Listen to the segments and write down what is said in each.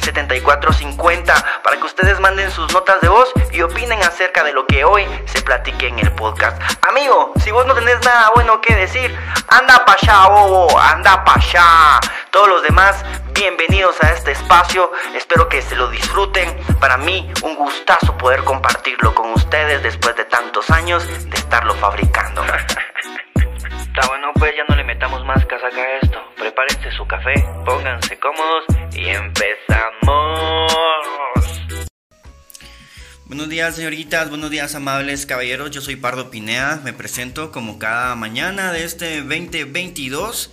79 74 50 para que ustedes manden sus notas de voz y opinen acerca de lo que hoy se platique en el podcast. Amigo, si vos no tenés nada bueno que decir, anda pa' allá, bobo, anda pa' allá. Todos los demás, bienvenidos a este espacio. Espero que se lo disfruten. Para mí, un gustazo poder compartirlo con ustedes después de tantos años de estarlo fabricando. Está bueno, pues ya no le metamos más casaca a esto. Prepárense su café, pónganse cómodos y empezamos. Buenos días señoritas, buenos días amables caballeros, yo soy Pardo Pinea, me presento como cada mañana de este 2022.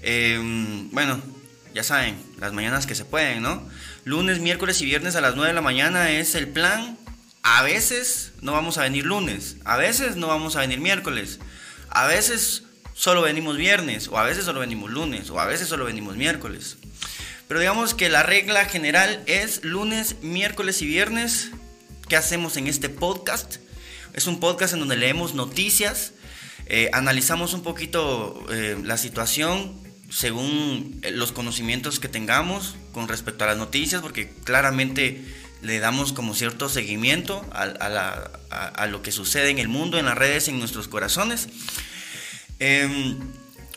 Em, bueno, ya saben, las mañanas que se pueden, ¿no? Lunes, miércoles y viernes a las 9 de la mañana es el plan. A veces no vamos a venir lunes, a veces no vamos a venir miércoles, a veces solo venimos viernes, o a veces solo venimos lunes, o a veces solo venimos miércoles. Pero digamos que la regla general es lunes, miércoles y viernes. ¿Qué hacemos en este podcast? Es un podcast en donde leemos noticias, eh, analizamos un poquito eh, la situación según eh, los conocimientos que tengamos con respecto a las noticias, porque claramente le damos como cierto seguimiento a lo que sucede en el mundo, en las redes, en nuestros corazones. Em,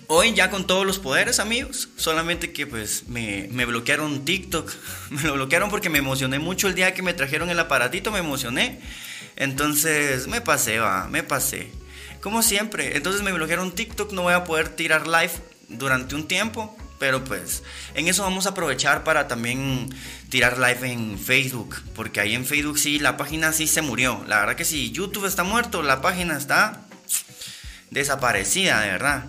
hoy ya con todos los poderes, amigos. Solamente que pues me, bloquearon TikTok. Me lo bloquearon porque me emocioné mucho el día que me trajeron el aparatito, me emocioné. Entonces me pasé, va, me pasé. Como siempre. Entonces me bloquearon TikTok, no voy a poder tirar live durante un tiempo. Pero pues en eso vamos a aprovechar para también tirar live en Facebook. Porque ahí en Facebook sí, la página sí se murió. La verdad que si YouTube está muerto, la página está desaparecida, de verdad.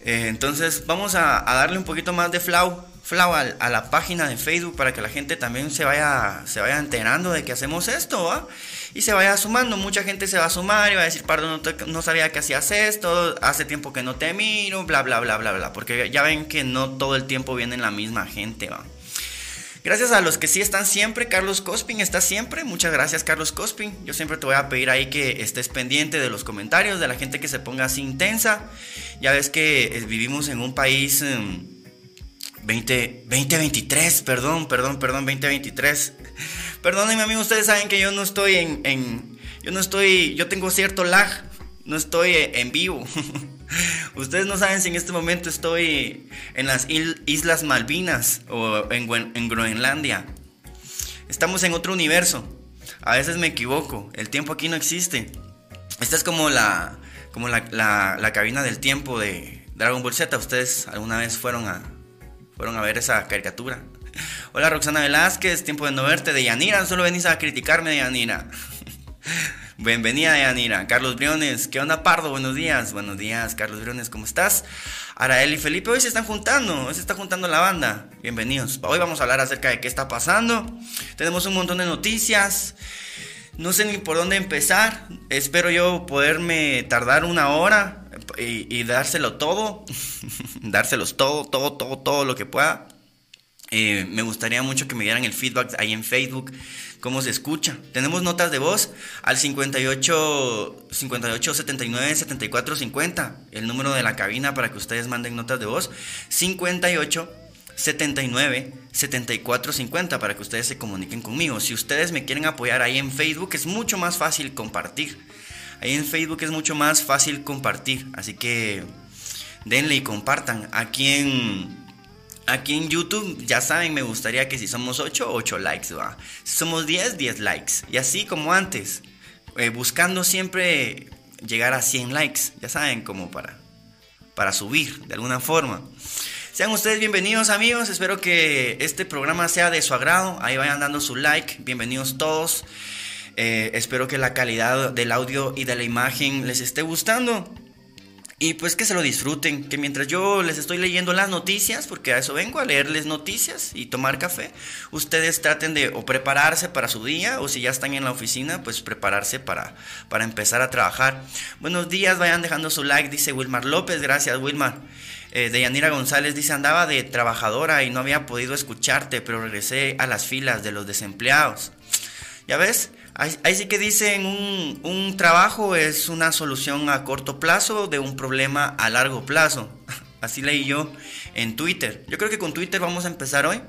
Eh, entonces vamos a, darle un poquito más de flow, a, la página de Facebook para que la gente también se vaya, se vaya enterando de que hacemos esto, Y se vaya sumando, mucha gente se va a sumar y va a decir, perdón, no, sabía que hacías esto, hace tiempo que no te miro, bla, bla, bla, bla, bla, porque ya ven que no todo el tiempo viene la misma gente, ¿va? Gracias a los que sí están siempre. Carlos Cospin está siempre. Muchas gracias, Carlos Cospin. Yo siempre te voy a pedir ahí que estés pendiente de los comentarios, de la gente que se ponga así intensa. Ya ves que eh, vivimos en un país 20, 2023, perdón, perdón, perdón, 2023. Perdónenme, amigo, ustedes saben que yo no estoy en, en yo no estoy, yo tengo cierto lag, no estoy en vivo. Ustedes no saben si en este momento estoy en las Islas Malvinas o en, Groenlandia. Estamos en otro universo. A veces me equivoco. El tiempo aquí no existe. Esta es como la, como la, cabina del tiempo de Dragon Ball Z. Ustedes alguna vez fueron a, fueron a ver esa caricatura. Hola Roxana Velázquez, tiempo de no verte. De Yanira, solo venís a criticarme de. Bienvenida, Yanira. Carlos Briones, ¿qué onda, Pardo? Buenos días. Buenos días, Carlos Briones, ¿cómo estás? Arael y Felipe, hoy se están juntando, hoy se está juntando la banda. Bienvenidos. Hoy vamos a hablar acerca de qué está pasando. Tenemos un montón de noticias. No sé ni por dónde empezar. Espero yo poderme tardar una hora y, y dárselo todo. Dárselos todo, todo, todo, todo lo que pueda. Eh, me gustaría mucho que me dieran el feedback ahí en Facebook, cómo se escucha. Tenemos notas de voz al 58 58 79 74 50, el número de la cabina para que ustedes manden notas de voz. 58 79 74 50 para que ustedes se comuniquen conmigo. Si ustedes me quieren apoyar ahí en Facebook, es mucho más fácil compartir. Ahí en Facebook es mucho más fácil compartir, así que denle y compartan. Aquí en Aquí en YouTube, ya saben, me gustaría que si somos 8, 8 likes, va. Si somos 10, 10 likes. Y así como antes, eh, buscando siempre llegar a 100 likes, ya saben, como para, para subir de alguna forma. Sean ustedes bienvenidos amigos, espero que este programa sea de su agrado, ahí vayan dando su like, bienvenidos todos. Eh, espero que la calidad del audio y de la imagen les esté gustando. Y pues que se lo disfruten, que mientras yo les estoy leyendo las noticias, porque a eso vengo, a leerles noticias y tomar café, ustedes traten de o prepararse para su día, o si ya están en la oficina, pues prepararse para, para empezar a trabajar. Buenos días, vayan dejando su like, dice Wilmar López, gracias Wilmar. Eh, Deyanira González dice, andaba de trabajadora y no había podido escucharte, pero regresé a las filas de los desempleados. ¿Ya ves? Ahí, sí que dicen un, un, trabajo es una solución a corto plazo de un problema a largo plazo. Así leí yo en Twitter. Yo creo que con Twitter vamos a empezar hoy.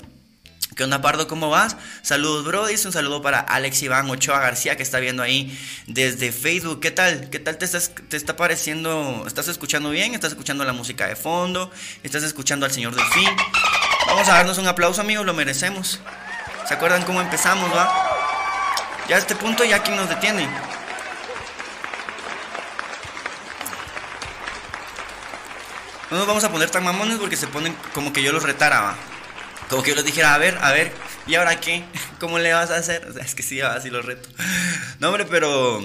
¿Qué onda, Pardo? ¿Cómo vas? Saludos, bro. Dice un saludo para Alex Iván Ochoa García, que está viendo ahí desde Facebook. ¿Qué tal? ¿Qué tal te, estás, te está pareciendo? ¿Estás escuchando bien? ¿Estás escuchando la música de fondo? ¿Estás escuchando al señor Delfín? Vamos a darnos un aplauso, amigos. Lo merecemos. ¿Se acuerdan cómo empezamos, va? Ya a este punto, ¿ya quién nos detiene? No nos vamos a poner tan mamones porque se ponen como que yo los retara, Como que yo les dijera, a ver, a ver, ¿y ahora qué? ¿Cómo le vas a hacer? O sea, es que sí, así los reto. No, hombre, pero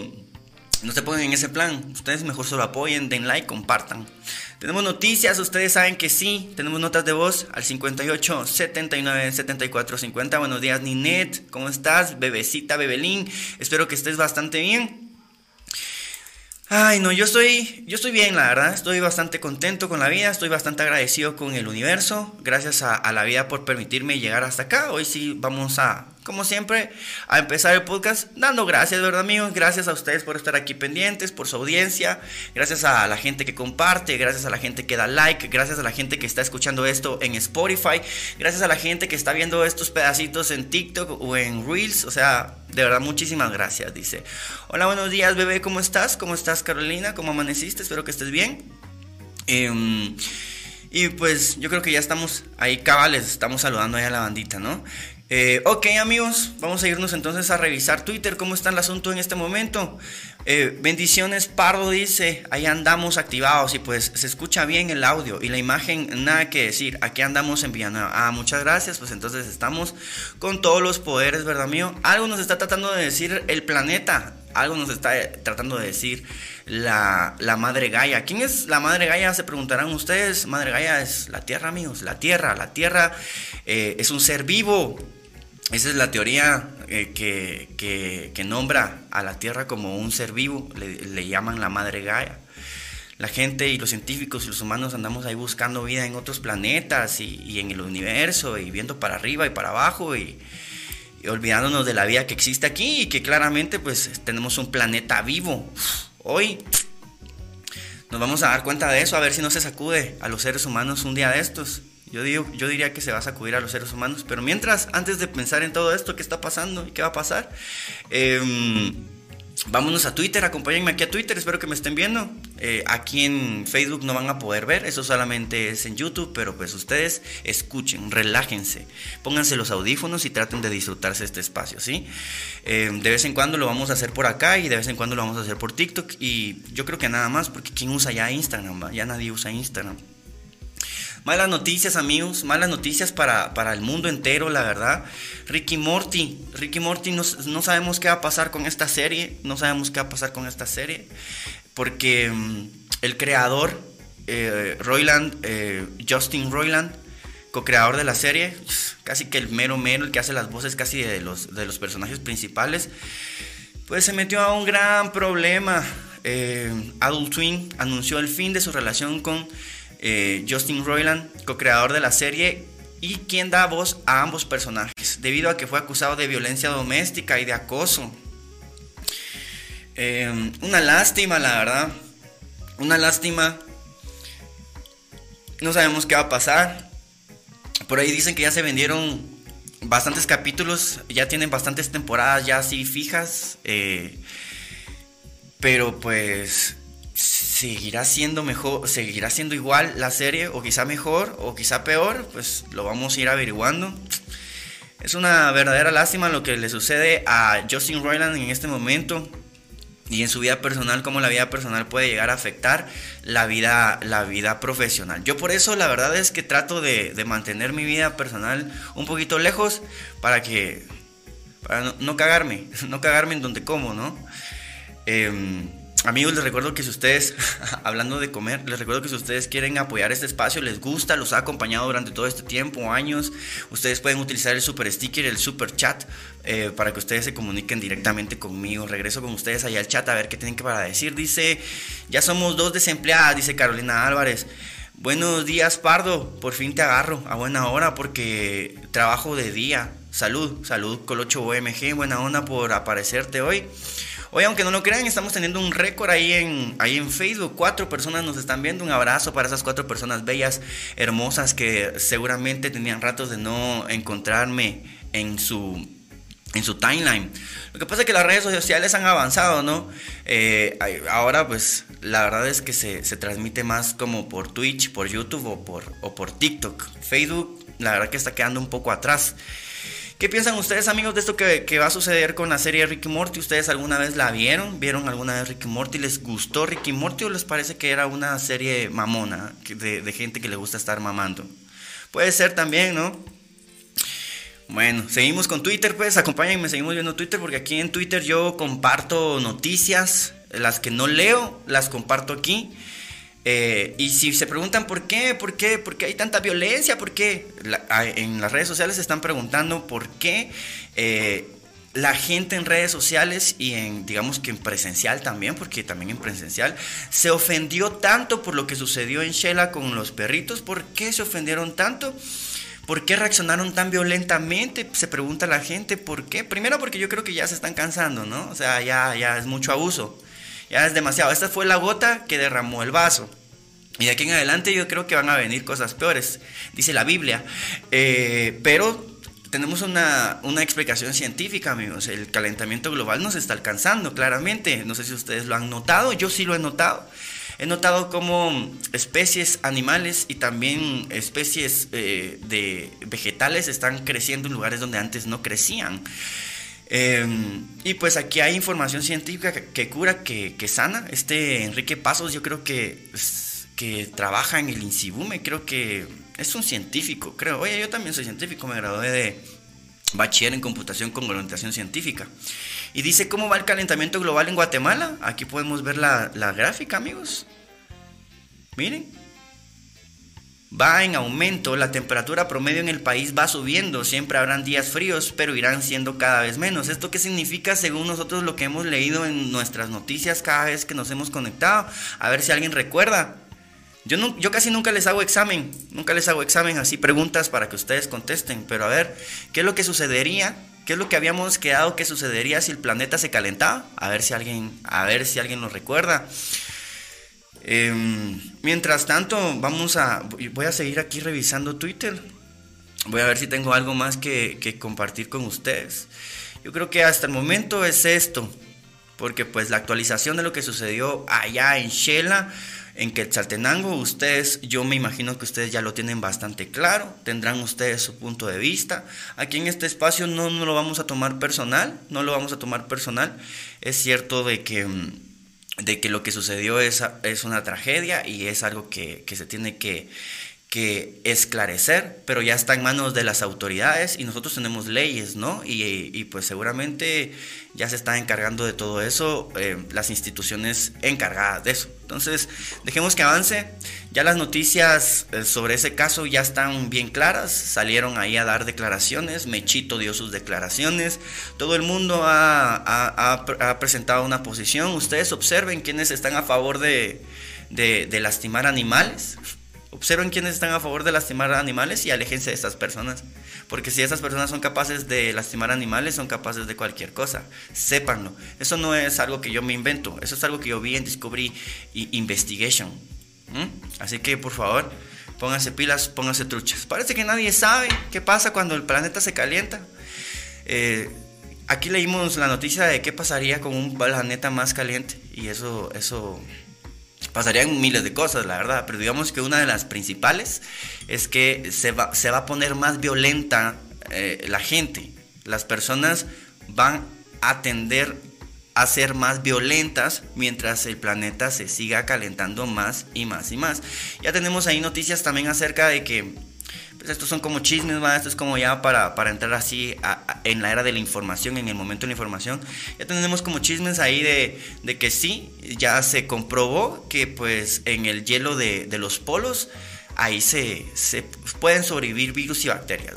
no se pongan en ese plan. Ustedes mejor solo apoyen, den like, compartan. Tenemos noticias, ustedes saben que sí. Tenemos notas de voz al 58 79 74 50. Buenos días, Ninet. ¿Cómo estás? Bebecita, Bebelín. Espero que estés bastante bien. Ay, no, yo estoy, yo estoy bien, la verdad. Estoy bastante contento con la vida, estoy bastante agradecido con el universo. Gracias a, a, la vida por permitirme llegar hasta acá. Hoy sí vamos a, como siempre, a empezar el podcast dando gracias, ¿verdad, amigos? Gracias a ustedes por estar aquí pendientes, por su audiencia. Gracias a la gente que comparte, gracias a la gente que da like, gracias a la gente que está escuchando esto en Spotify, gracias a la gente que está viendo estos pedacitos en TikTok o en Reels. O sea, de verdad, muchísimas gracias, dice. Hola, buenos días, bebé, ¿cómo estás? ¿Cómo estás, Carolina? ¿Cómo amaneciste? Espero que estés bien. Em, y pues yo creo que ya estamos ahí cabales, estamos saludando ahí a la bandita, ¿no? Eh, ok amigos, vamos a irnos entonces a revisar Twitter, cómo está el asunto en este momento. Eh, bendiciones, Pardo dice, ahí andamos activados y pues se escucha bien el audio y la imagen, nada que decir, aquí andamos enviando. Ah, muchas gracias, pues entonces estamos con todos los poderes, ¿verdad mío? Algo nos está tratando de decir el planeta, algo nos está tratando de decir la, madre Gaia. ¿Quién es la madre Gaia? Se preguntarán ustedes. Madre Gaia es la tierra, amigos, la tierra. La tierra eh, es un ser vivo esa es la teoría eh, que, nombra a la Tierra como un ser vivo, le, llaman la madre Gaia. La gente y los científicos y los humanos andamos ahí buscando vida en otros planetas y, en el universo y viendo para arriba y para abajo y, y, olvidándonos de la vida que existe aquí y que claramente pues tenemos un planeta vivo. Hoy nos vamos a dar cuenta de eso, a ver si no se sacude a los seres humanos un día de estos. Yo, digo, yo diría que se va a sacudir a los seres humanos. Pero mientras, antes de pensar en todo esto, ¿qué está pasando y qué va a pasar? Em, vámonos a Twitter, acompáñenme aquí a Twitter, espero que me estén viendo. Eh, aquí en Facebook no van a poder ver, eso solamente es en YouTube, pero pues ustedes escuchen, relájense, pónganse los audífonos y traten de disfrutarse este espacio, ¿sí? Em, de vez en cuando lo vamos a hacer por acá y de vez en cuando lo vamos a hacer por TikTok y yo creo que nada más, porque ¿quién usa ya Instagram? Ya nadie usa Instagram. Malas noticias, amigos, malas noticias para, el mundo entero, la verdad. Ricky Morty, Ricky Morty, no, sabemos qué va a pasar con esta serie, no sabemos qué va a pasar con esta serie, porque mm, el creador, eh, Royland, eh, Justin Roiland, co-creador de la serie, casi que el mero mero, el que hace las voces casi de los, de los personajes principales, pues se metió a un gran problema. Eh, Adult Twin anunció el fin de su relación con eh, Justin Roiland, co-creador de la serie, y quien da voz a ambos personajes, debido a que fue acusado de violencia doméstica y de acoso. Em, una lástima, la verdad. Una lástima. No sabemos qué va a pasar. Por ahí dicen que ya se vendieron bastantes capítulos, ya tienen bastantes temporadas ya así fijas. Eh, pero pues seguirá siendo mejor, seguirá siendo igual la serie, o quizá mejor, o quizá peor, pues lo vamos a ir averiguando. Es una verdadera lástima lo que le sucede a Justin Roiland en este momento y en su vida personal, cómo la vida personal puede llegar a afectar la vida, la vida profesional. Yo por eso la verdad es que trato de, mantener mi vida personal un poquito lejos para que, para no, cagarme, no cagarme en donde como, ¿no? Em, Amigos, les recuerdo que si ustedes, hablando de comer, les recuerdo que si ustedes quieren apoyar este espacio, les gusta, los ha acompañado durante todo este tiempo, años, ustedes pueden utilizar el super sticker, el super chat, eh, para que ustedes se comuniquen directamente conmigo. Regreso con ustedes allá al chat a ver qué tienen que para decir. Dice, ya somos dos desempleadas, dice Carolina Álvarez. Buenos días, Pardo. Por fin te agarro a buena hora porque trabajo de día. Salud, salud, Colocho OMG. Buena onda por aparecerte hoy. Hoy, aunque no lo crean, estamos teniendo un récord ahí en, ahí en Facebook. Cuatro personas nos están viendo. Un abrazo para esas cuatro personas bellas, hermosas, que seguramente tenían ratos de no encontrarme en su, en su timeline. Lo que pasa es que las redes sociales han avanzado, ¿no? Eh, ahora, pues, la verdad es que se, se, transmite más como por Twitch, por YouTube o por, o por TikTok. Facebook, la verdad que está quedando un poco atrás. ¿Qué piensan ustedes, amigos, de esto que, va a suceder con la serie Ricky Morty? ¿Ustedes alguna vez la vieron? ¿Vieron alguna vez Ricky Morty? ¿Les gustó Ricky Morty o les parece que era una serie mamona de, gente que le gusta estar mamando? Puede ser también, ¿no? Bueno, seguimos con Twitter, pues acompáñenme, seguimos viendo Twitter porque aquí en Twitter yo comparto noticias, las que no leo, las comparto aquí. Eh, y si se preguntan por qué, por qué, por qué hay tanta violencia, por qué, en las redes sociales se están preguntando por qué eh, la gente en redes sociales y en, digamos que en presencial también, porque también en presencial, se ofendió tanto por lo que sucedió en Shela con los perritos. ¿Por qué se ofendieron tanto? ¿Por qué reaccionaron tan violentamente? Se pregunta la gente, ¿por qué? Primero porque yo creo que ya se están cansando, ¿no? O sea, ya, ya es mucho abuso. Ya es demasiado. Esta fue la gota que derramó el vaso. Y de aquí en adelante yo creo que van a venir cosas peores, dice la Biblia. Eh, pero tenemos una, una, explicación científica, amigos. El calentamiento global nos está alcanzando, claramente. No sé si ustedes lo han notado, yo sí lo he notado. He notado cómo especies animales y también especies eh, de vegetales están creciendo en lugares donde antes no crecían. Em, y pues aquí hay información científica que, cura, que, sana. Este Enrique Pasos yo creo que, que trabaja en el INSIBUME, creo que es un científico, creo. Oye, yo también soy científico, me gradué de bachiller en computación con orientación científica. Y dice cómo va el calentamiento global en Guatemala. Aquí podemos ver la, la gráfica, amigos. Miren va en aumento, la temperatura promedio en el país va subiendo, siempre habrán días fríos, pero irán siendo cada vez menos. ¿Esto qué significa según nosotros lo que hemos leído en nuestras noticias cada vez que nos hemos conectado? A ver si alguien recuerda. Yo, yo casi nunca les hago examen, nunca les hago examen así, preguntas para que ustedes contesten, pero a ver, ¿qué es lo que sucedería? ¿Qué es lo que habíamos quedado que sucedería si el planeta se calentaba? A ver si alguien, a ver si alguien lo recuerda. Em, mientras tanto, vamos a. Voy a seguir aquí revisando Twitter. Voy a ver si tengo algo más que, compartir con ustedes. Yo creo que hasta el momento es esto. Porque pues la actualización de lo que sucedió allá en Shela, en Quetzaltenango, ustedes, yo me imagino que ustedes ya lo tienen bastante claro, tendrán ustedes su punto de vista. Aquí en este espacio no, no lo vamos a tomar personal, no lo vamos a tomar personal. Es cierto de que mm, de que lo que sucedió es, es una tragedia y es algo que, que se tiene que, que esclarecer, pero ya está en manos de las autoridades y nosotros tenemos leyes, ¿no? Y, pues seguramente ya se está encargando de todo eso eh, las instituciones encargadas de eso. Entonces, dejemos que avance. Ya las noticias eh, sobre ese caso ya están bien claras, salieron ahí a dar declaraciones, Mechito dio sus declaraciones, todo el mundo ha, presentado una posición, ustedes observen quienes están a favor de lastimar animales Observen quiénes están a favor de lastimar animales y aléjense de estas personas. Porque si esas personas son capaces de lastimar animales, son capaces de cualquier cosa. Sépanlo. Eso no es algo que yo me invento. Eso es algo que yo vi en Discovery Investigation. Así que, por favor, pónganse pilas, pónganse truchas. Parece que nadie sabe qué pasa cuando el planeta se calienta. Eh, aquí leímos la noticia de qué pasaría con un planeta más caliente. Y eso, eso pasarían miles de cosas, la verdad, pero digamos que una de las principales es que se va, se va a poner más violenta eh, la gente. Las personas van a tender a ser más violentas mientras el planeta se siga calentando más y más y más. Ya tenemos ahí noticias también acerca de que pues estos son como chismes, ¿va? esto es como ya para, para entrar así en la era de la información, en el momento de la información. Ya tenemos como chismes ahí de, de que sí, ya se comprobó que pues en el hielo de, de los polos ahí se, se, pueden sobrevivir virus y bacterias.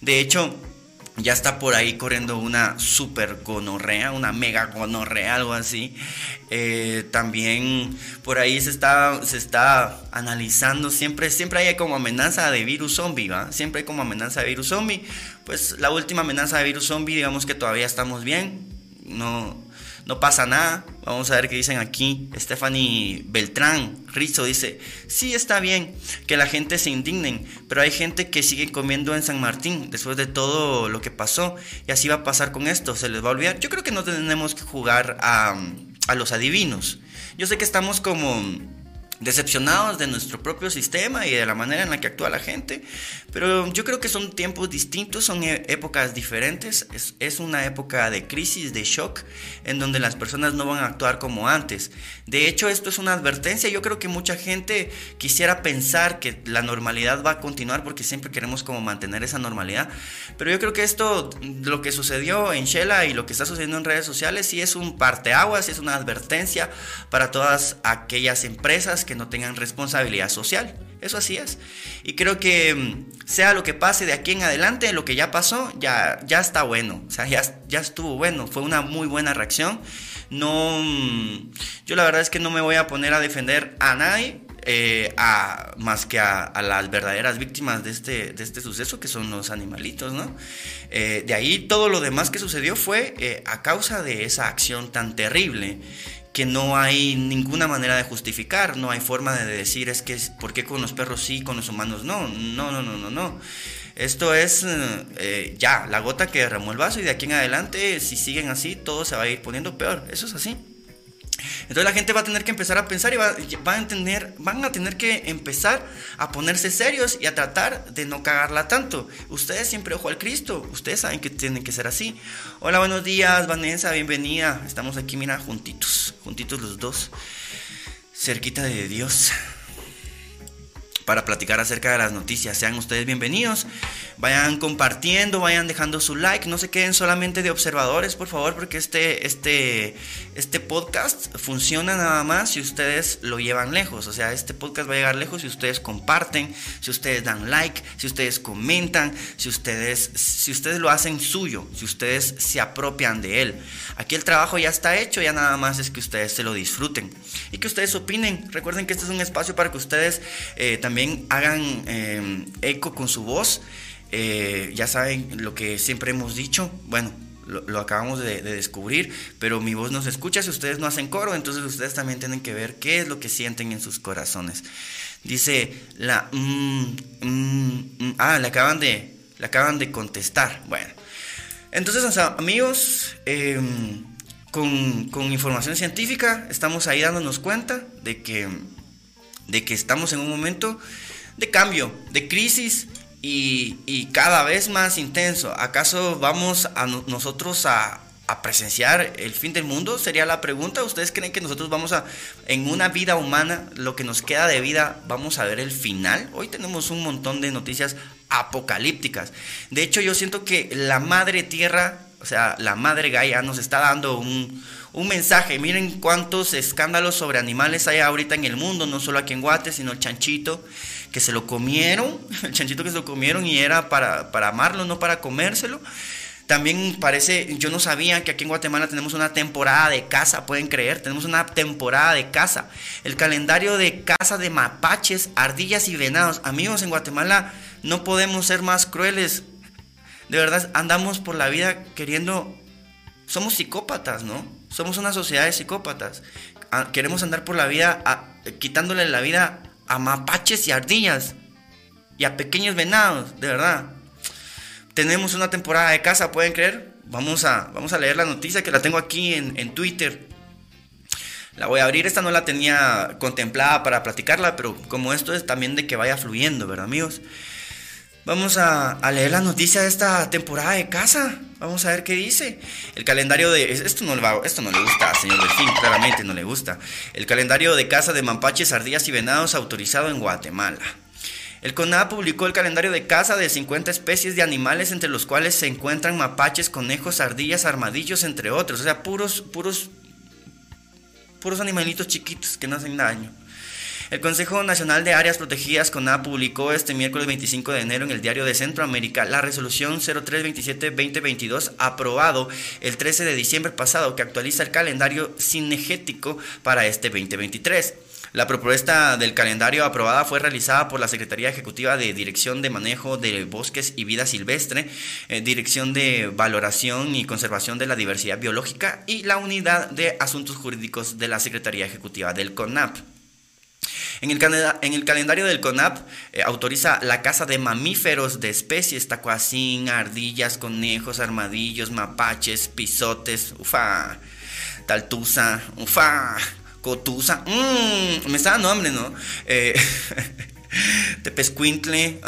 De hecho, ya está por ahí corriendo una super gonorrea, una mega gonorrea, algo así. Eh, también por ahí se está, se está analizando, siempre, siempre hay como amenaza de virus zombie, ¿va? Siempre hay como amenaza de virus zombie. Pues la última amenaza de virus zombie, digamos que todavía estamos bien. No, no pasa nada. Vamos a ver qué dicen aquí. Stephanie Beltrán Rizzo dice, sí está bien que la gente se indignen, pero hay gente que sigue comiendo en San Martín después de todo lo que pasó y así va a pasar con esto, se les va a olvidar. Yo creo que no tenemos que jugar a, a los adivinos. Yo sé que estamos como decepcionados de nuestro propio sistema y de la manera en la que actúa la gente, pero yo creo que son tiempos distintos, son e-, épocas diferentes, es, una época de crisis, de shock, en donde las personas no van a actuar como antes. De hecho, esto es una advertencia, yo creo que mucha gente quisiera pensar que la normalidad va a continuar porque siempre queremos como mantener esa normalidad, pero yo creo que esto, lo que sucedió en Shela y lo que está sucediendo en redes sociales, sí es un parteaguas, es una advertencia para todas aquellas empresas que no tengan responsabilidad social. Eso así es. Y creo que mm, sea lo que pase de aquí en adelante, lo que ya pasó, ya, ya está bueno. O sea, ya, ya estuvo bueno. Fue una muy buena reacción. No, mm, yo la verdad es que no me voy a poner a defender a nadie. Eh, a, más que a, las verdaderas víctimas de este, de este suceso, que son los animalitos, ¿no? Eh, de ahí todo lo demás que sucedió fue eh, a causa de esa acción tan terrible que no hay ninguna manera de justificar, no hay forma de decir es que por qué con los perros sí, con los humanos no, no, no, no, no, no. Esto es eh, ya la gota que derramó el vaso y de aquí en adelante si siguen así todo se va a ir poniendo peor, eso es así. Entonces la gente va a tener que empezar a pensar y va, a entender, van a tener que empezar a ponerse serios y a tratar de no cagarla tanto. Ustedes siempre ojo al Cristo, ustedes saben que tienen que ser así. Hola, buenos días, Vanessa, bienvenida. Estamos aquí, mira, juntitos, juntitos los dos, cerquita de Dios para platicar acerca de las noticias. Sean ustedes bienvenidos. Vayan compartiendo, vayan dejando su like. No se queden solamente de observadores, por favor, porque este, este, este podcast funciona nada más si ustedes lo llevan lejos. O sea, este podcast va a llegar lejos si ustedes comparten, si ustedes dan like, si ustedes comentan, si ustedes, si ustedes lo hacen suyo, si ustedes se apropian de él. Aquí el trabajo ya está hecho, ya nada más es que ustedes se lo disfruten y que ustedes opinen. Recuerden que este es un espacio para que ustedes eh, también hagan eh, eco con su voz. Eh, ya saben lo que siempre hemos dicho. Bueno, lo, acabamos de, descubrir, pero mi voz no se escucha si ustedes no hacen coro, entonces ustedes también tienen que ver qué es lo que sienten en sus corazones. Dice la... Mm, mm, mm, ah, le acaban, de, le acaban de contestar. Bueno, entonces amigos... Em, con, información científica estamos ahí dándonos cuenta de que, de que estamos en un momento de cambio, de crisis y, cada vez más intenso. ¿Acaso vamos a nosotros a, a, presenciar el fin del mundo? Sería la pregunta. ¿Ustedes creen que nosotros vamos a, en una vida humana, lo que nos queda de vida, vamos a ver el final? Hoy tenemos un montón de noticias apocalípticas. De hecho, yo siento que la madre tierra o sea, la madre Gaia nos está dando un, mensaje. Miren cuántos escándalos sobre animales hay ahorita en el mundo, no solo aquí en Guate, sino el chanchito que se lo comieron, el chanchito que se lo comieron y era para, para amarlo, no para comérselo. También parece, yo no sabía que aquí en Guatemala tenemos una temporada de caza, pueden creer, tenemos una temporada de caza. El calendario de caza de mapaches, ardillas y venados. Amigos, en Guatemala no podemos ser más crueles. De verdad, andamos por la vida queriendo... Somos psicópatas, ¿no? Somos una sociedad de psicópatas. Ah, queremos andar por la vida quitándole la vida a mapaches y ardillas y a pequeños venados, de verdad. Tenemos una temporada de caza, ¿pueden creer? Vamos a, vamos a leer la noticia que la tengo aquí en Twitter. La voy a abrir, esta no la tenía contemplada para platicarla, pero como esto es también de que vaya fluyendo, ¿verdad amigos? Vamos a, leer la noticia de esta temporada de caza. Vamos a ver qué dice. El calendario de... Esto no, le va, esto no le gusta, señor Delfín, claramente no le gusta. El calendario de caza de mampaches, ardillas y venados autorizado en Guatemala. El CONAP publicó el calendario de caza de 50 especies de animales entre los cuales se encuentran mapaches, conejos, ardillas, armadillos, entre otros. O sea, puros, puros, puros animalitos chiquitos que no hacen daño. El Consejo Nacional de Áreas Protegidas, CONA, publicó este miércoles 25 de enero en el Diario de Centroamérica la resolución 0327-2022, aprobado el 13 de diciembre pasado, que actualiza el calendario cinegético para este 2023. La propuesta del calendario aprobada fue realizada por la Secretaría Ejecutiva de Dirección de Manejo de Bosques y Vida Silvestre, eh, Dirección de Valoración y Conservación de la Diversidad Biológica y la Unidad de Asuntos Jurídicos de la Secretaría Ejecutiva del CONAP. En el, en el calendario del CONAP eh, autoriza la caza de mamíferos de especies, tacuacín, ardillas, conejos, armadillos, mapaches, pisotes, ufa, taltusa, ufa, cotusa, mmm, me está dando hambre, ¿no? Eh, tepescuintle,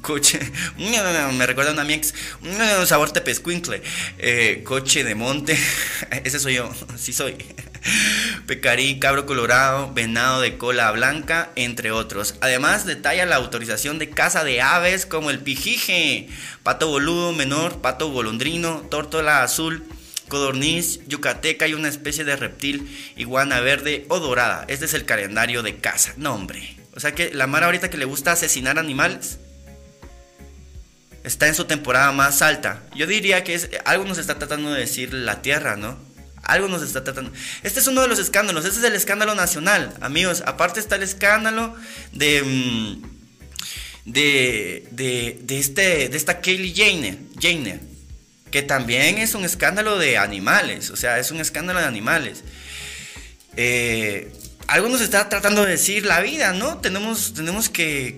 coche, me recuerda a una mi ex, un sabor tepescuintle, eh, coche de monte, ese soy yo, sí soy. Pecarí, cabro colorado, venado de cola blanca, entre otros. Además, detalla la autorización de caza de aves como el pijije, pato boludo menor, pato golondrino, tórtola azul, codorniz, yucateca y una especie de reptil, iguana verde o dorada. Este es el calendario de caza. No, hombre. O sea que la Mara ahorita que le gusta asesinar animales está en su temporada más alta. Yo diría que algo nos está tratando de decir la Tierra, ¿no? Algo nos está tratando. Este es uno de los escándalos. Este es el escándalo nacional, amigos. Aparte está el escándalo de. Mm, de, de, este, de esta Kaylee Jane, Jane, que también es un escándalo de animales. O sea, es un escándalo de animales. Eh, algo nos está tratando de decir la vida, ¿no? Tenemos, tenemos que,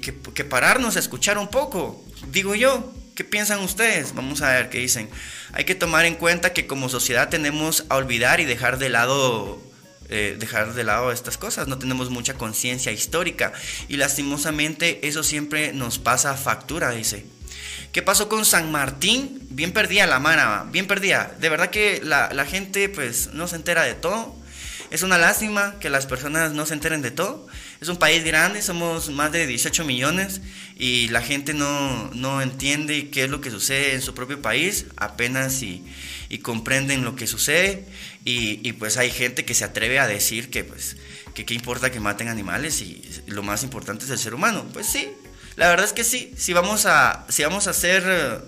pararnos a escuchar un poco, digo yo. ¿Qué piensan ustedes? Vamos a ver qué dicen. Hay que tomar en cuenta que como sociedad tenemos a olvidar y dejar de lado eh, dejar de lado estas cosas, no tenemos mucha conciencia histórica y lastimosamente eso siempre nos pasa factura, dice. ¿Qué pasó con San Martín? Bien perdida la mano, bien perdida. De verdad que la, la gente pues no se entera de todo. Es una lástima que las personas no se enteren de todo. Es un país grande, somos más de 18 millones y la gente no, no entiende qué es lo que sucede en su propio país, apenas y, y comprenden lo que sucede y, y, pues hay gente que se atreve a decir que pues que qué importa que maten animales y lo más importante es el ser humano. Pues sí, la verdad es que sí, si vamos a, si vamos a ser eh,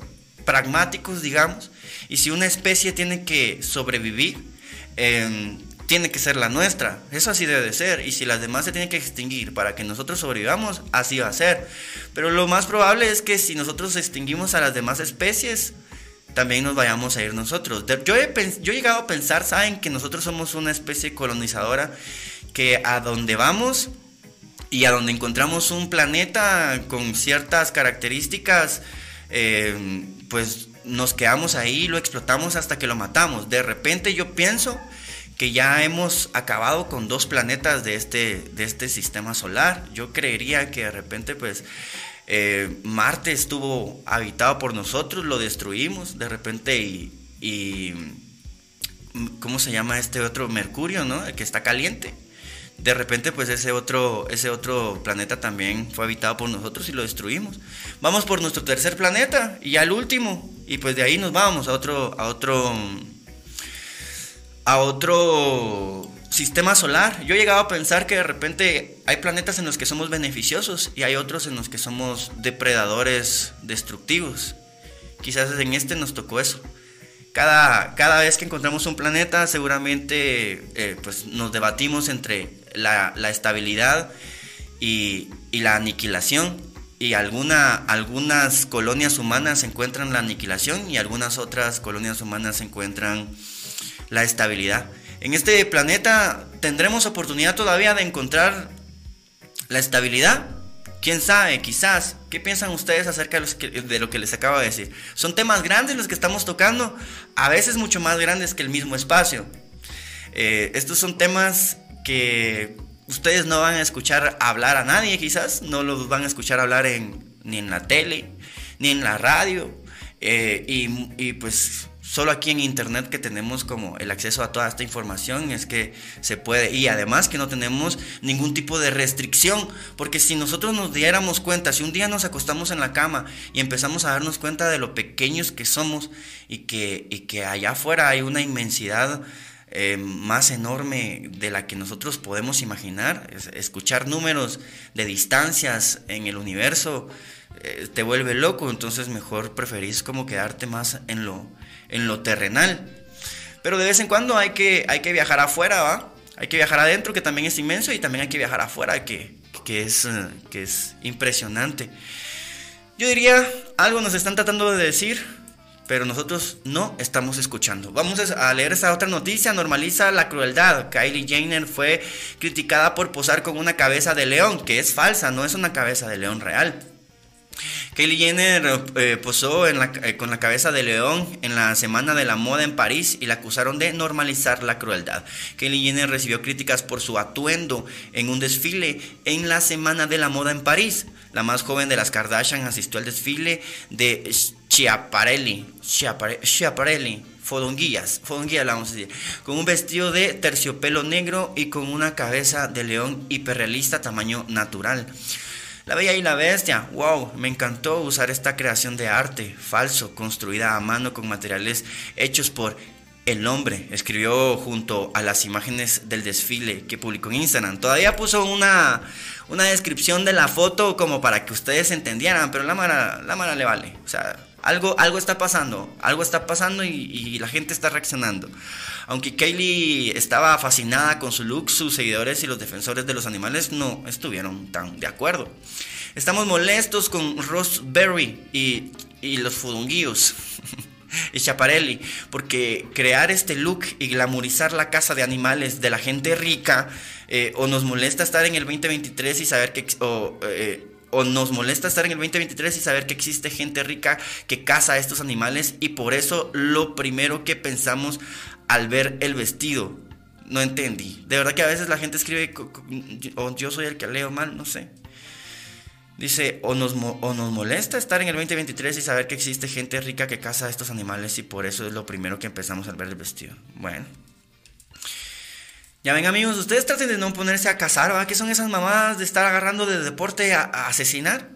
pragmáticos, digamos, y si una especie tiene que sobrevivir, eh, tiene que ser la nuestra. Eso así debe de ser. Y si las demás se tienen que extinguir para que nosotros sobrevivamos, así va a ser. Pero lo más probable es que si nosotros extinguimos a las demás especies, también nos vayamos a ir nosotros. Yo he, yo he llegado a pensar, ¿saben? Que nosotros somos una especie colonizadora que a donde vamos y a donde encontramos un planeta con ciertas características, eh, pues nos quedamos ahí, lo explotamos hasta que lo matamos. De repente yo pienso que ya hemos acabado con dos planetas de este, de este sistema solar. Yo creería que de repente pues eh, Marte estuvo habitado por nosotros, lo destruimos de repente y, ¿cómo se llama este otro Mercurio, no? El que está caliente. De repente, pues ese otro, ese otro planeta también fue habitado por nosotros y lo destruimos. Vamos por nuestro tercer planeta y ya último. Y pues de ahí nos vamos a otro, a otro, a otro sistema solar. Yo he llegado a pensar que de repente hay planetas en los que somos beneficiosos y hay otros en los que somos depredadores destructivos. quizás en este nos tocó eso. Cada, cada vez que encontramos un planeta, seguramente eh, pues nos debatimos entre la, estabilidad y, la aniquilación. Y alguna, algunas colonias humanas encuentran la aniquilación y algunas otras colonias humanas encuentran la estabilidad. En este planeta tendremos oportunidad todavía de encontrar la estabilidad ¿Quién sabe? Quizás. ¿Qué piensan ustedes acerca de, lo que les acabo de decir? Son temas grandes los que estamos tocando, a veces mucho más grandes que el mismo espacio. Eh, estos son temas que ustedes no van a escuchar hablar a nadie, quizás. No los van a escuchar hablar en, ni en la tele, ni en la radio. Eh, y, y pues solo aquí en internet que tenemos como el acceso a toda esta información es que se puede. Y además que no tenemos ningún tipo de restricción porque si nosotros nos diéramos cuenta si un día nos acostamos en la cama y empezamos a darnos cuenta de lo pequeños que somos y que, y que allá afuera hay una inmensidad eh, más enorme de la que nosotros podemos imaginar escuchar números de distancias en el universo eh, te vuelve loco entonces mejor preferís como quedarte más en lo en lo terrenal. Pero de vez en cuando hay que, hay que viajar afuera, ¿va? Hay que viajar adentro, que también es inmenso, y también hay que viajar afuera, que, que, es, eh, que es impresionante. Yo diría, algo nos están tratando de decir, pero nosotros no estamos escuchando. Vamos a leer esta otra noticia. Normaliza la crueldad. Kylie Jenner fue criticada por posar con una cabeza de león, que es falsa, no es una cabeza de león real. Kylie Jenner eh, posó eh, con la cabeza de león en la Semana de la Moda en París y la acusaron de normalizar la crueldad. Kylie Jenner recibió críticas por su atuendo en un desfile en la Semana de la Moda en París. La más joven de las Kardashian asistió al desfile de Schiaparelli, Schiaparelli, Fodonguillas, Fodonguillas la vamos a decir, con un vestido de terciopelo negro y con una cabeza de león hiperrealista tamaño natural. La Bella y la Bestia, wow, me encantó usar esta creación de arte falso, construida a mano con materiales hechos por el hombre. Escribió junto a las imágenes del desfile que publicó en Instagram. Todavía puso una, una descripción de la foto como para que ustedes entendieran, pero la mara, la mara le vale. O sea, algo, algo está pasando, algo está pasando y, y la gente está reaccionando. Aunque Kaylee estaba fascinada con su look, sus seguidores y los defensores de los animales no estuvieron tan de acuerdo. Estamos molestos con Ross Berry y, los fudunguillos y Chaparelli, porque crear este look y glamorizar la casa de animales de la gente rica, eh, o nos molesta estar en el 2023 y saber que... Eh, o nos molesta estar en el 2023 y saber que existe gente rica que caza a estos animales y por eso lo primero que pensamos al ver el vestido. No entendí. De verdad que a veces la gente escribe, o yo soy el que leo mal, no sé. Dice, o nos, o nos molesta estar en el 2023 y saber que existe gente rica que caza a estos animales y por eso es lo primero que empezamos al ver el vestido. Bueno. Ya ven amigos, ustedes traten de no ponerse a cazar, ¿va? ¿Qué son esas mamadas de estar agarrando de deporte a, a asesinar?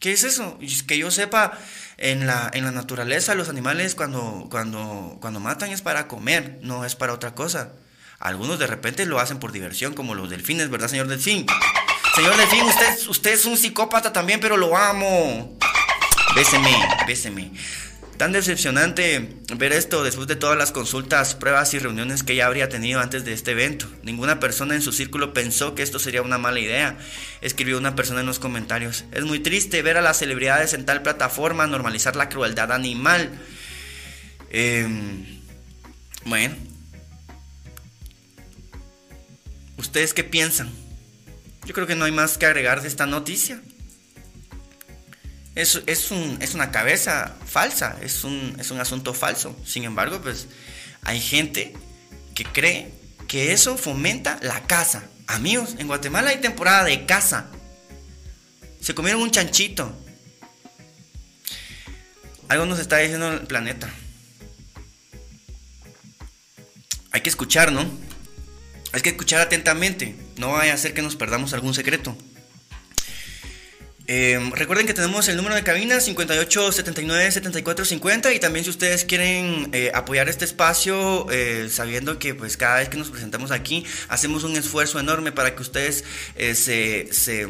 ¿Qué es eso? Que yo sepa, en la, en la naturaleza los animales cuando, cuando, cuando matan es para comer, no es para otra cosa. Algunos de repente lo hacen por diversión, como los delfines, ¿verdad, señor delfín? Señor delfín, usted, usted es un psicópata también, pero lo amo. Béseme, béseme. Tan decepcionante ver esto después de todas las consultas, pruebas y reuniones que ella habría tenido antes de este evento. Ninguna persona en su círculo pensó que esto sería una mala idea, escribió una persona en los comentarios. Es muy triste ver a las celebridades en tal plataforma normalizar la crueldad animal. Em, bueno, ¿ustedes qué piensan? Yo creo que no hay más que agregar de esta noticia es, es, un, es una cabeza falsa, es un, es un asunto falso. Sin embargo, pues hay gente que cree que eso fomenta la caza. Amigos, en Guatemala hay temporada de caza. Se comieron un chanchito. Algo nos está diciendo el planeta. Hay que escuchar, ¿no? Hay que escuchar atentamente. No vaya a ser que nos perdamos algún secreto. Em, recuerden que tenemos el número de cabina 58 79 74 50 y también si ustedes quieren eh, apoyar este espacio eh, sabiendo que pues cada vez que nos presentamos aquí hacemos un esfuerzo enorme para que ustedes eh, se, se,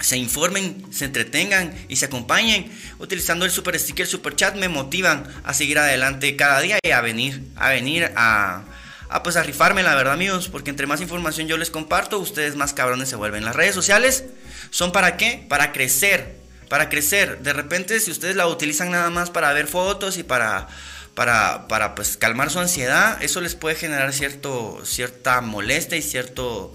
se informen, se entretengan y se acompañen. Utilizando el super sticker, super chat, me motivan a seguir adelante cada día y a venir, a venir a, a pues a rifarme, la verdad, amigos, porque entre más información yo les comparto, ustedes más cabrones se vuelven. Las redes sociales son para qué? Para crecer, para crecer. De repente, si ustedes la utilizan nada más para ver fotos y para para, para pues calmar su ansiedad, eso les puede generar cierto, cierta molestia y cierto,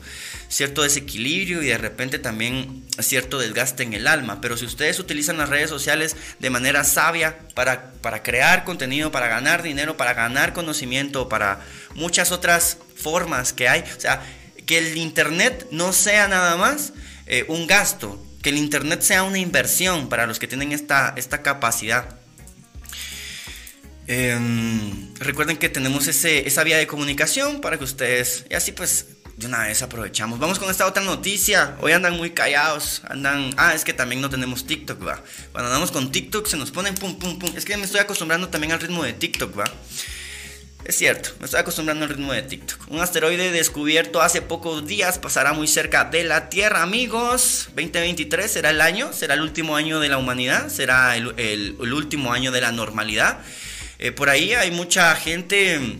cierto desequilibrio y de repente también cierto desgaste en el alma. Pero si ustedes utilizan las redes sociales de manera sabia para, para crear contenido, para ganar dinero, para ganar conocimiento, para muchas otras formas que hay, o sea, que el Internet no sea nada más eh, un gasto, que el Internet sea una inversión para los que tienen esta, esta capacidad. Em, recuerden que tenemos ese, esa vía de comunicación para que ustedes, y así pues de una vez aprovechamos. Vamos con esta otra noticia. Hoy andan muy callados. Andan. Ah, es que también no tenemos TikTok, va. Cuando andamos con TikTok se nos ponen pum, pum, pum. Es que me estoy acostumbrando también al ritmo de TikTok, va. Es cierto, me estoy acostumbrando al ritmo de TikTok. Un asteroide descubierto hace pocos días pasará muy cerca de la Tierra, amigos. 2023 será el año, será el último año de la humanidad, será el, último año de la normalidad. Eh, por ahí hay mucha gente,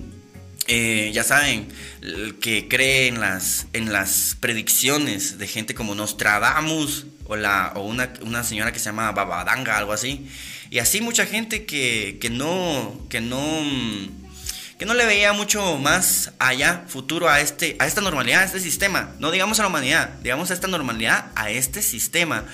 eh, ya saben, que cree en las, en las predicciones de gente como Nostradamus o, la, o una, señora que se llama Babadanga, algo así. Y así mucha gente que, que no, que no, que no le veía mucho más allá, futuro a, este, a esta normalidad, a este sistema. No digamos a la humanidad, digamos a esta normalidad, a este sistema.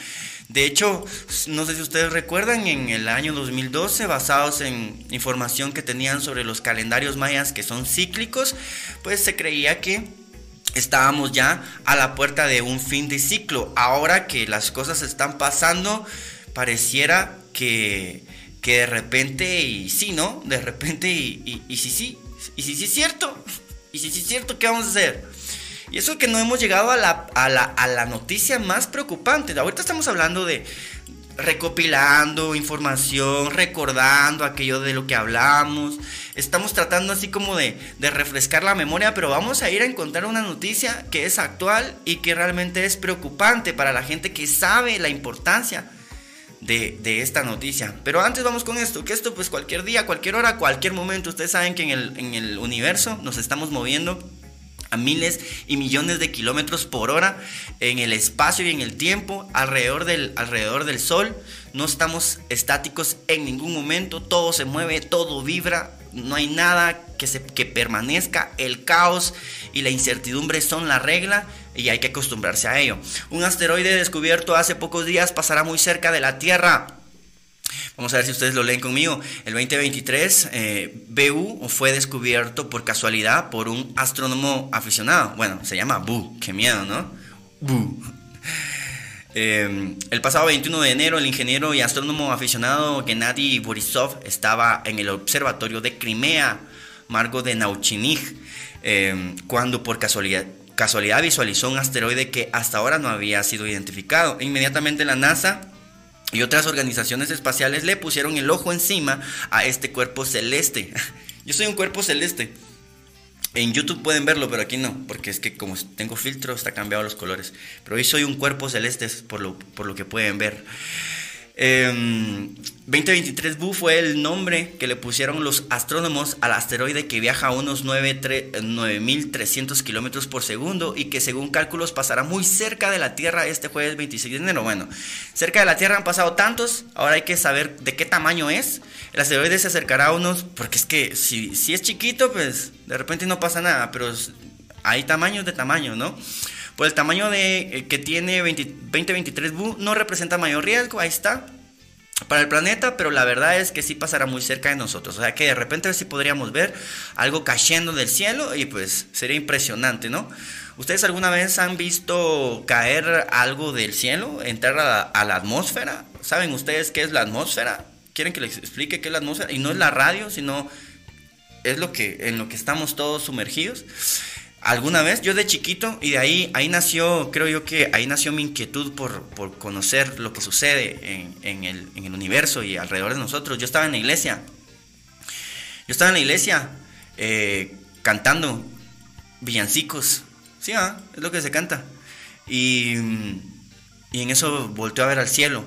De hecho, no sé si ustedes recuerdan, en el año 2012, basados en información que tenían sobre los calendarios mayas que son cíclicos, pues se creía que estábamos ya a la puerta de un fin de ciclo. Ahora que las cosas están pasando, pareciera que, que de repente, y sí, ¿no? De repente, y, sí, sí, y sí, sí es cierto, y sí, sí es cierto, ¿qué vamos a hacer? Y eso que no hemos llegado a la, a la, noticia más preocupante. Ahorita estamos hablando de recopilando información, recordando aquello de lo que hablamos. Estamos tratando así como de, de, refrescar la memoria, pero vamos a ir a encontrar una noticia que es actual y que realmente es preocupante para la gente que sabe la importancia de, de esta noticia. Pero antes vamos con esto, que esto pues cualquier día, cualquier hora, cualquier momento, ustedes saben que en el, en el universo nos estamos moviendo a miles y millones de kilómetros por hora en el espacio y en el tiempo alrededor del, alrededor del Sol. No estamos estáticos en ningún momento, todo se mueve, todo vibra, no hay nada que, se, que permanezca, el caos y la incertidumbre son la regla y hay que acostumbrarse a ello. Un asteroide descubierto hace pocos días pasará muy cerca de la Tierra Vamos a ver si ustedes lo leen conmigo. El 2023, eh, BU fue descubierto por casualidad por un astrónomo aficionado. Bueno, se llama Bu, qué miedo, ¿no? Bu. Eh, el pasado 21 de enero, el ingeniero y astrónomo aficionado Gennady Borisov estaba en el observatorio de Crimea, Margo de Nauchinij, eh, cuando por casualidad visualizó un asteroide que hasta ahora no había sido identificado. Inmediatamente la NASA y otras organizaciones espaciales le pusieron el ojo encima a este cuerpo celeste. Yo soy un cuerpo celeste. En YouTube pueden verlo, pero aquí no, porque es que como tengo filtro está cambiado los colores. Pero hoy soy un cuerpo celeste por lo, por lo que pueden ver. 2023 em, Bu fue el nombre que le pusieron los astrónomos al asteroide que viaja a unos 9.300 kilómetros por segundo y que según cálculos pasará muy cerca de la Tierra este jueves 26 de enero. Bueno, cerca de la Tierra han pasado tantos, ahora hay que saber de qué tamaño es. El asteroide se acercará a unos, porque es que si, si es chiquito, pues de repente no pasa nada, pero hay tamaños de tamaño, ¿no? Pues el tamaño de, eh, que tiene 2023 Bu no representa mayor riesgo, ahí está. Para el planeta, pero la verdad es que sí pasará muy cerca de nosotros. O sea que de repente sí podríamos ver algo cayendo del cielo y pues sería impresionante, ¿no? ¿Ustedes alguna vez han visto caer algo del cielo, entrar a la, atmósfera? ¿Saben ustedes qué es la atmósfera? ¿Quieren que les explique qué es la atmósfera? Y no es la radio, sino es lo que en lo que estamos todos sumergidos alguna vez, yo de chiquito, y de ahí, ahí nació, creo yo que ahí nació mi inquietud por, por conocer lo que sucede en, el, en, el, universo y alrededor de nosotros. Yo estaba en la iglesia, yo estaba en la iglesia eh, cantando villancicos, sí, es lo que se canta. Y, Y en eso volteó a ver al cielo.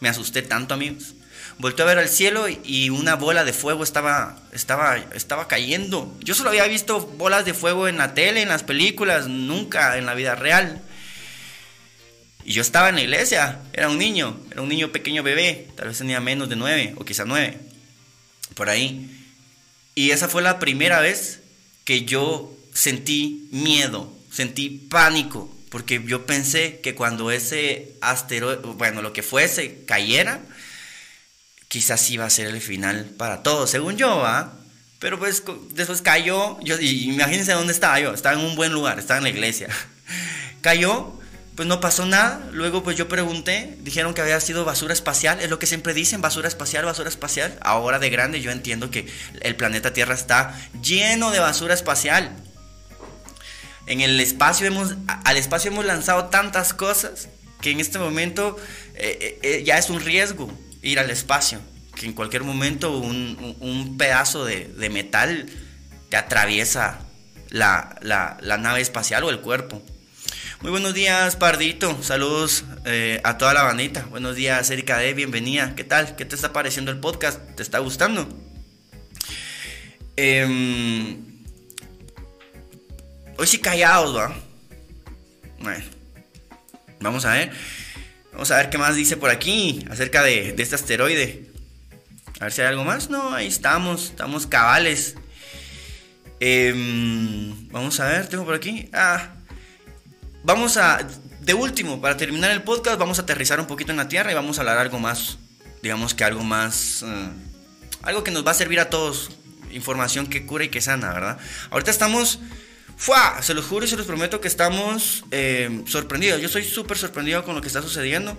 Me asusté tanto, amigos. Volteó a ver al cielo y una bola de fuego estaba, estaba, estaba cayendo. Yo solo había visto bolas de fuego en la tele, en las películas, nunca en la vida real. Y yo estaba en la iglesia, era un niño, era un niño pequeño bebé, tal vez tenía menos de nueve o quizá nueve, por ahí. Y esa fue la primera vez que yo sentí miedo, sentí pánico, porque yo pensé que cuando ese asteroide, bueno, lo que fuese, cayera, quizás iba a ser el final para todos, según yo, ¿ah? Pero pues después cayó, yo, imagínense dónde estaba yo, estaba en un buen lugar, estaba en la iglesia. cayó, pues no pasó nada, luego pues yo pregunté, dijeron que había sido basura espacial, es lo que siempre dicen, basura espacial, basura espacial. Ahora de grande yo entiendo que el planeta Tierra está lleno de basura espacial. En el espacio hemos, al espacio hemos lanzado tantas cosas que en este momento eh, eh, eh, ya es un riesgo ir al espacio, que en cualquier momento un, pedazo de, metal te atraviesa la, nave espacial o el cuerpo. Muy buenos días, Pardito. Saludos a toda la bandita. Buenos días, Erika D. Bienvenida. ¿Qué tal? ¿Qué te está pareciendo el podcast? ¿Te está gustando? Em, hoy sí callados, ¿va? Bueno, vamos a ver. Vamos a ver qué más dice por aquí acerca de, este asteroide. A ver si hay algo más. No, ahí estamos, estamos cabales. Em, vamos a ver, tengo por aquí. Ah, vamos a, de último, para terminar el podcast, vamos a aterrizar un poquito en la Tierra y vamos a hablar algo más, digamos que algo más, eh, algo que nos va a servir a todos. Información que cura y que sana, ¿verdad? Ahorita estamos ¡Fua! Se los juro y se los prometo que estamos eh, sorprendidos. Yo estoy súper sorprendido con lo que está sucediendo.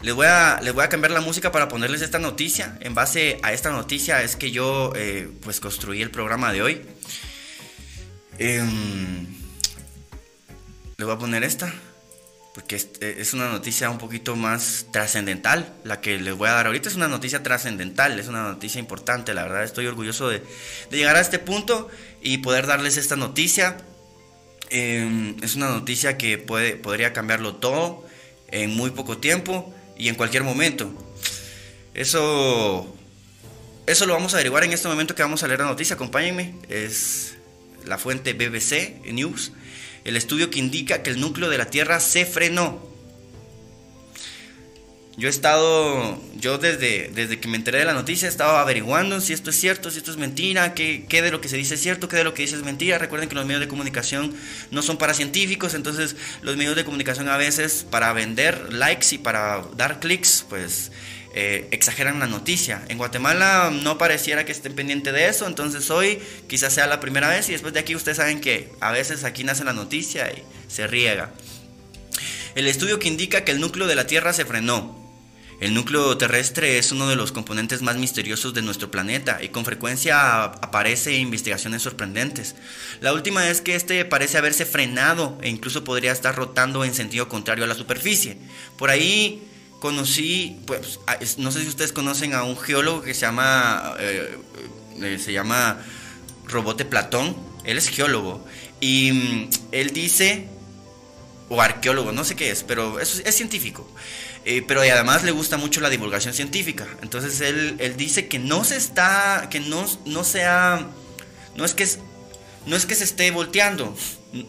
Les voy, a, les voy a cambiar la música para ponerles esta noticia. En base a esta noticia es que yo eh, pues construí el programa de hoy. Em, les voy a poner esta porque eh, es, una noticia un poquito más trascendental. La que les voy a dar ahorita es una noticia trascendental, es una noticia importante. La verdad estoy orgulloso de, llegar a este punto y poder darles esta noticia. Em, es una noticia que puede, podría cambiarlo todo en muy poco tiempo y en cualquier momento. Eso, eso lo vamos a averiguar en este momento que vamos a leer la noticia. Acompáñenme. Es la fuente BBC News el estudio que indica que el núcleo de la Tierra se frenó. Yo he estado, yo desde, desde que me enteré de la noticia, he estado averiguando si esto es cierto, si esto es mentira, qué, qué de lo que se dice es cierto, qué de lo que dice es mentira. Recuerden que los medios de comunicación no son para científicos, entonces los medios de comunicación a veces para vender likes y para dar clics, pues eh, exageran la noticia. En Guatemala no pareciera que estén pendientes de eso, entonces hoy quizás sea la primera vez y después de aquí ustedes saben que a veces aquí nace la noticia y se riega. El estudio que indica que el núcleo de la Tierra se frenó. El núcleo terrestre es uno de los componentes más misteriosos de nuestro planeta y con frecuencia aparece en investigaciones sorprendentes. La última es que este parece haberse frenado e incluso podría estar rotando en sentido contrario a la superficie. Por ahí conocí, pues, no sé si ustedes conocen a un geólogo que se llama, eh, eh, se llama Robote Platón, él es geólogo, y mm, él dice, o arqueólogo, no sé qué es, pero es, es científico, eh, pero además le gusta mucho la divulgación científica, entonces él, él dice que no se está, que no, no sea, no es que no es que se esté volteando,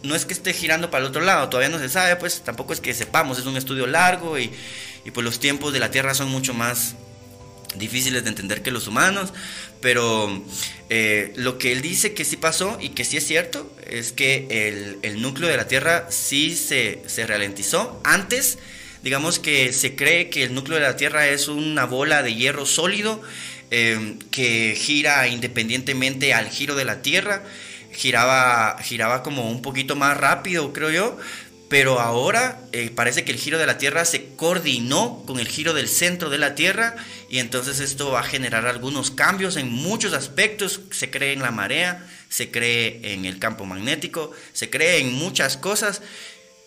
no es que esté girando para el otro lado, todavía no se sabe, pues tampoco es que sepamos, es un estudio largo y, y pues los tiempos de la Tierra son mucho más difíciles de entender que los humanos, pero eh, lo que él dice que sí pasó y que sí es cierto es que el, núcleo de la Tierra sí se, ralentizó. Antes, digamos que se cree que el núcleo de la Tierra es una bola de hierro sólido eh, que gira independientemente al giro de la Tierra. Giraba, giraba como un poquito más rápido, creo yo, pero ahora eh, parece que el giro de la Tierra se coordinó con el giro del centro de la Tierra y entonces esto va a generar algunos cambios en muchos aspectos. Se cree en la marea, se cree en el campo magnético, se cree en muchas cosas.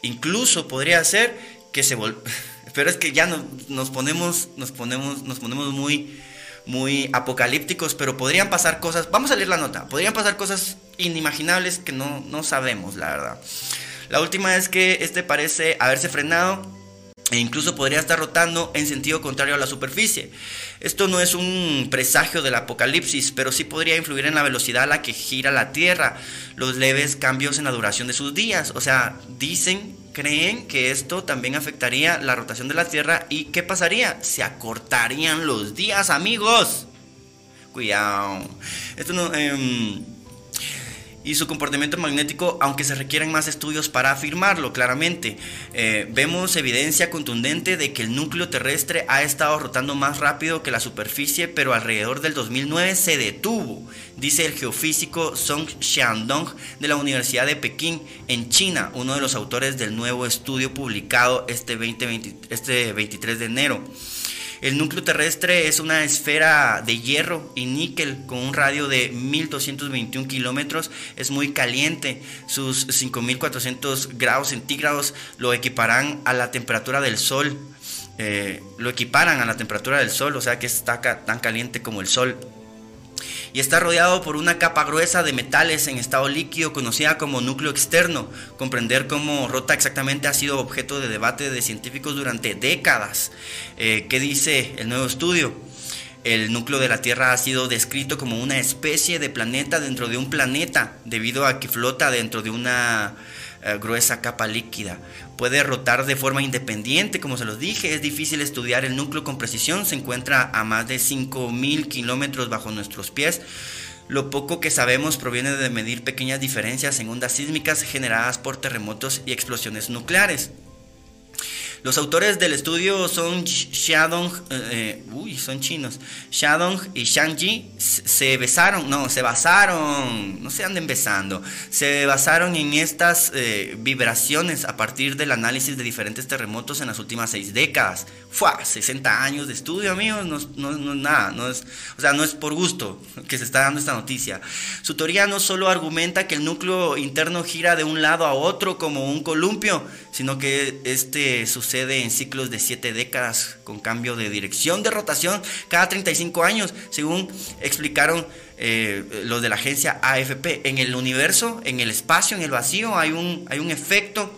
Incluso podría ser que se Pero es que ya nos, ponemos, nos ponemos, nos ponemos muy, muy apocalípticos, pero podrían pasar cosas. Vamos a leer la nota. Podrían pasar cosas inimaginables que no, no sabemos, la verdad. La última es que este parece haberse frenado e incluso podría estar rotando en sentido contrario a la superficie. Esto no es un presagio del apocalipsis, pero sí podría influir en la velocidad a la que gira la Tierra, los leves cambios en la duración de sus días. O sea, dicen, creen que esto también afectaría la rotación de la Tierra y ¿qué pasaría? Se acortarían los días, amigos. Cuidado. Esto no... Em, y su comportamiento magnético, aunque se requieren más estudios para afirmarlo claramente. Eh, vemos evidencia contundente de que el núcleo terrestre ha estado rotando más rápido que la superficie, pero alrededor del 2009 se detuvo, dice el geofísico Song Xiandong de la Universidad de Pekín en China, uno de los autores del nuevo estudio publicado este, 20, este 23 de enero. El núcleo terrestre es una esfera de hierro y níquel con un radio de 1221 kilómetros. Es muy caliente. Sus 5400 grados centígrados lo equiparán a la temperatura del Sol. Eh, lo equiparan a la temperatura del Sol, o sea que está tan caliente como el Sol y está rodeado por una capa gruesa de metales en estado líquido conocida como núcleo externo. Comprender cómo rota exactamente ha sido objeto de debate de científicos durante décadas. Eh, ¿Qué dice el nuevo estudio? El núcleo de la Tierra ha sido descrito como una especie de planeta dentro de un planeta, debido a que flota dentro de una eh, gruesa capa líquida. Puede rotar de forma independiente, como se los dije, es difícil estudiar el núcleo con precisión, se encuentra a más de 5.000 kilómetros bajo nuestros pies. Lo poco que sabemos proviene de medir pequeñas diferencias en ondas sísmicas generadas por terremotos y explosiones nucleares. Los autores del estudio son Xiaodong, eh, eh, uy, son chinos, Xiaodong y Shangji se besaron, no, se basaron, no se anden besando, se basaron en estas eh, vibraciones a partir del análisis de diferentes terremotos en las últimas seis décadas. ¡Fua! 60 años de estudio, amigos, no, no, no nada, no es, o sea, no es por gusto que se está dando esta noticia. Su teoría no solo argumenta que el núcleo interno gira de un lado a otro como un columpio, sino que este sucede en ciclos de 7 décadas con cambio de dirección de rotación cada 35 años, según explicaron eh, los de la agencia AFP. En el universo, en el espacio, en el vacío, hay un, hay un efecto,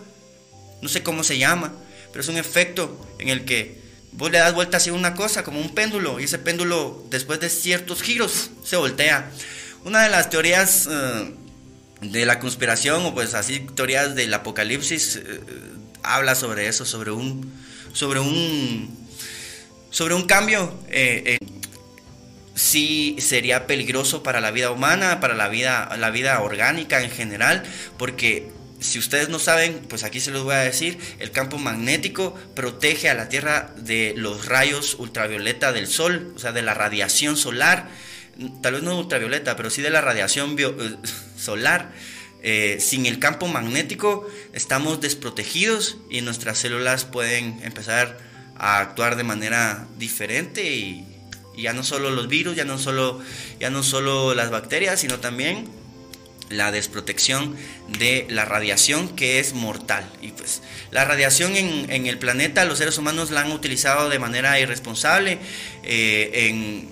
no sé cómo se llama, pero es un efecto en el que Vos le das vuelta hacia una cosa, como un péndulo, y ese péndulo, después de ciertos giros, se voltea. Una de las teorías eh, de la conspiración, o pues así, teorías del apocalipsis, eh, habla sobre eso, sobre un, sobre un, sobre un cambio. Eh, sí sería peligroso para la vida humana, para la vida, la vida orgánica en general, porque si ustedes no saben, pues aquí se los voy a decir, el campo magnético protege a la Tierra de los rayos ultravioleta del Sol, o sea, de la radiación solar, tal vez no ultravioleta, pero sí de la radiación eh, solar. Eh, sin el campo magnético estamos desprotegidos y nuestras células pueden empezar a actuar de manera diferente y, ya no solo los virus, ya no solo, ya no solo las bacterias, sino también la desprotección de la radiación que es mortal. Y pues la radiación en, el planeta, los seres humanos la han utilizado de manera irresponsable. Eh,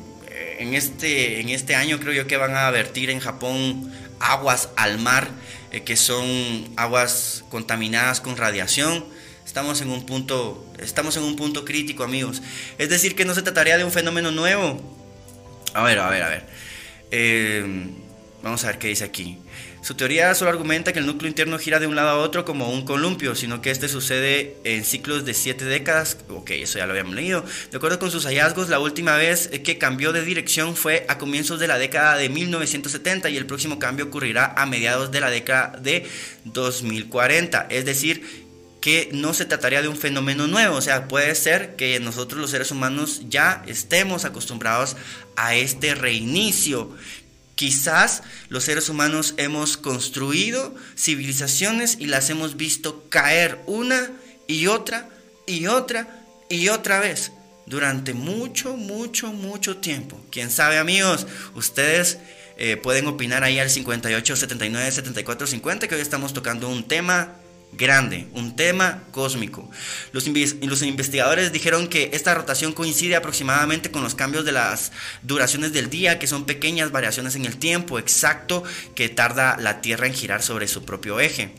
en, este, en este año creo yo que van a vertir en Japón aguas al mar, eh, que son aguas contaminadas con radiación. Estamos en un punto, estamos en un punto crítico, amigos. Es decir, que no se trataría de un fenómeno nuevo. A ver, a ver, a ver. Eh, Vamos a ver qué dice aquí. Su teoría solo argumenta que el núcleo interno gira de un lado a otro como un columpio, sino que este sucede en ciclos de siete décadas. Ok, eso ya lo habíamos leído. De acuerdo con sus hallazgos, la última vez que cambió de dirección fue a comienzos de la década de 1970 y el próximo cambio ocurrirá a mediados de la década de 2040. Es decir, que no se trataría de un fenómeno nuevo, o sea, puede ser que nosotros los seres humanos ya estemos acostumbrados a este reinicio Quizás los seres humanos hemos construido civilizaciones y las hemos visto caer una y otra y otra y otra vez durante mucho, mucho, mucho tiempo. Quién sabe, amigos, ustedes eh, pueden opinar ahí al 58 79 74 50 que hoy estamos tocando un tema grande, un tema cósmico. Los, investigadores dijeron que esta rotación coincide aproximadamente con los cambios de las duraciones del día, que son pequeñas variaciones en el tiempo exacto que tarda la Tierra en girar sobre su propio eje.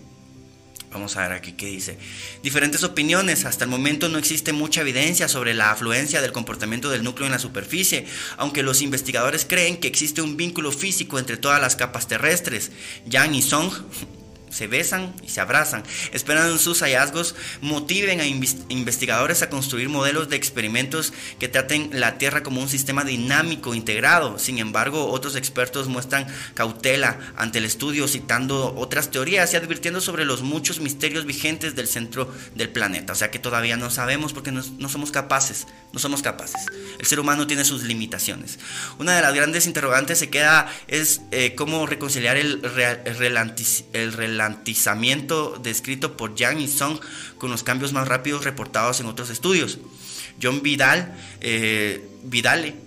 Vamos a ver aquí qué dice. Diferentes opiniones. Hasta el momento no existe mucha evidencia sobre la afluencia del comportamiento del núcleo en la superficie, aunque los investigadores creen que existe un vínculo físico entre todas las capas terrestres. Yang y Song se besan y se abrazan. Esperan sus hallazgos motiven a investigadores a construir modelos de experimentos que traten la Tierra como un sistema dinámico integrado. Sin embargo, otros expertos muestran cautela ante el estudio, citando otras teorías y advirtiendo sobre los muchos misterios vigentes del centro del planeta. O sea que todavía no sabemos porque no, somos capaces, no somos capaces. El ser humano tiene sus limitaciones. Una de las grandes interrogantes se queda es eh, cómo reconciliar el, el descrito por Yang y Song con los cambios más rápidos reportados en otros estudios. John Vidal, eh,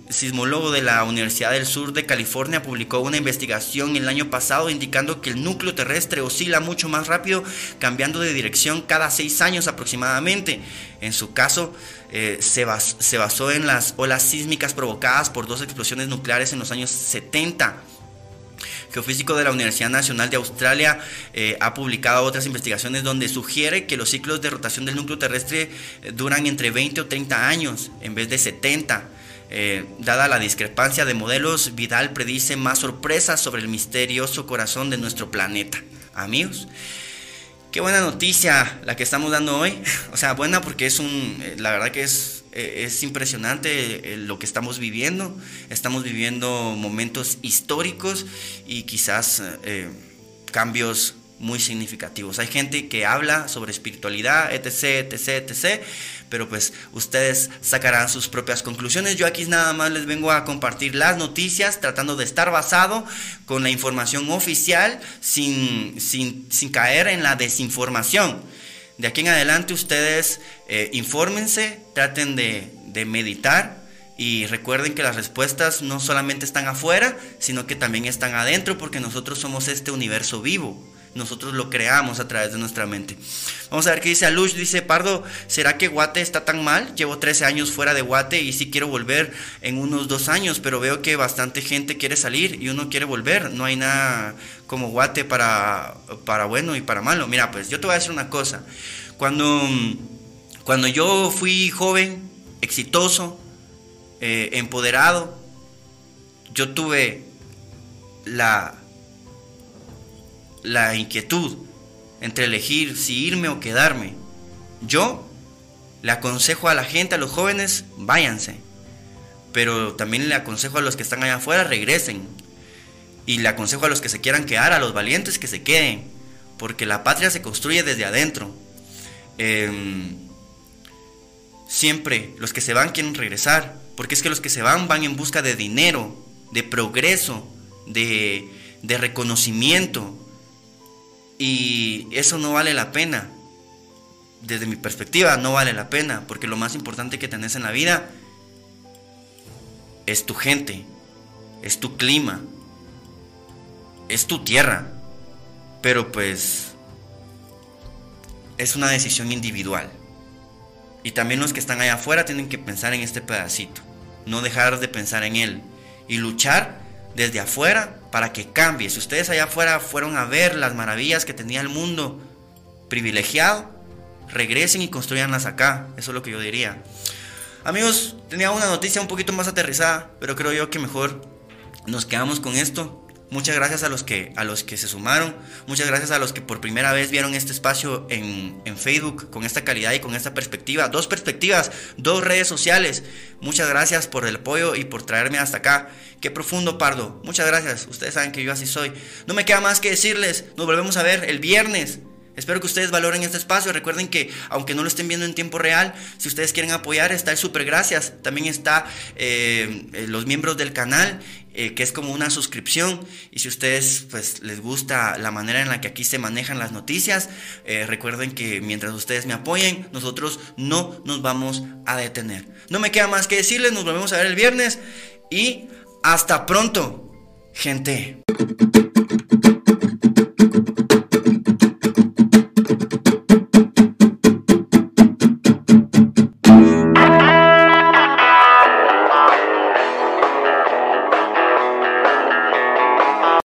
sismólogo de la Universidad del Sur de California, publicó una investigación el año pasado indicando que el núcleo terrestre oscila mucho más rápido, cambiando de dirección cada seis años aproximadamente. En su caso, eh, se basó en las olas sísmicas provocadas por dos explosiones nucleares en los años 70 geofísico de la Universidad Nacional de Australia eh, ha publicado otras investigaciones donde sugiere que los ciclos de rotación del núcleo terrestre eh, duran entre 20 o 30 años en vez de 70. Eh, dada la discrepancia de modelos, Vidal predice más sorpresas sobre el misterioso corazón de nuestro planeta. Amigos, qué buena noticia la que estamos dando hoy. O sea, buena porque es un, la verdad que es eh, es impresionante eh, lo que estamos viviendo. Estamos viviendo momentos históricos y quizás eh, cambios muy significativos. Hay gente que habla sobre espiritualidad, etc., etc., etc., pero pues ustedes sacarán sus propias conclusiones. Yo aquí nada más les vengo a compartir las noticias, tratando de estar basado con la información oficial, sin, sin, sin caer en la desinformación. De aquí en adelante ustedes eh, infórmense, traten de, de meditar y recuerden que las respuestas no solamente están afuera, sino que también están adentro porque nosotros somos este universo vivo nosotros lo creamos a través de nuestra mente. Vamos a ver qué dice Alush. Dice, Pardo, ¿será que Guate está tan mal? Llevo 13 años fuera de Guate y sí quiero volver en unos dos años, pero veo que bastante gente quiere salir y uno quiere volver. No hay nada como Guate para, para bueno y para malo. Mira, pues yo te voy a decir una cosa. Cuando, cuando yo fui joven, exitoso, eh, empoderado, yo tuve la la inquietud entre elegir si irme o quedarme. Yo le aconsejo a la gente, a los jóvenes, váyanse. Pero también le aconsejo a los que están allá afuera, regresen. Y le aconsejo a los que se quieran quedar, a los valientes, que se queden. Porque la patria se construye desde adentro. Em, siempre los que se van quieren regresar. Porque es que los que se van van en busca de dinero, de progreso, de, de reconocimiento, y eso no vale la pena. Desde mi perspectiva, no vale la pena. Porque lo más importante que tenés en la vida es tu gente, es tu clima, es tu tierra. Pero pues es una decisión individual. Y también los que están allá afuera tienen que pensar en este pedacito. No dejar de pensar en él. Y luchar desde afuera para que cambie. Si ustedes allá afuera fueron a ver las maravillas que tenía el mundo privilegiado, regresen y construyanlas acá. Eso es lo que yo diría. Amigos, tenía una noticia un poquito más aterrizada, pero creo yo que mejor nos quedamos con esto. Muchas gracias a los que, a los que se sumaron. Muchas gracias a los que por primera vez vieron este espacio en, en, Facebook con esta calidad y con esta perspectiva. Dos perspectivas, dos redes sociales. Muchas gracias por el apoyo y por traerme hasta acá. Qué profundo, Pardo. Muchas gracias. Ustedes saben que yo así soy. No me queda más que decirles. Nos volvemos a ver el viernes. Espero que ustedes valoren este espacio. Recuerden que, aunque no lo estén viendo en tiempo real, si ustedes quieren apoyar, está el Super Gracias. También está eh, eh, los miembros del canal, eh, que es como una suscripción. Y si ustedes pues, les gusta la manera en la que aquí se manejan las noticias, recuerden que mientras ustedes me apoyen, nosotros no nos vamos a detener. No me queda más que decirles. Nos volvemos a ver el viernes. Y hasta pronto, gente.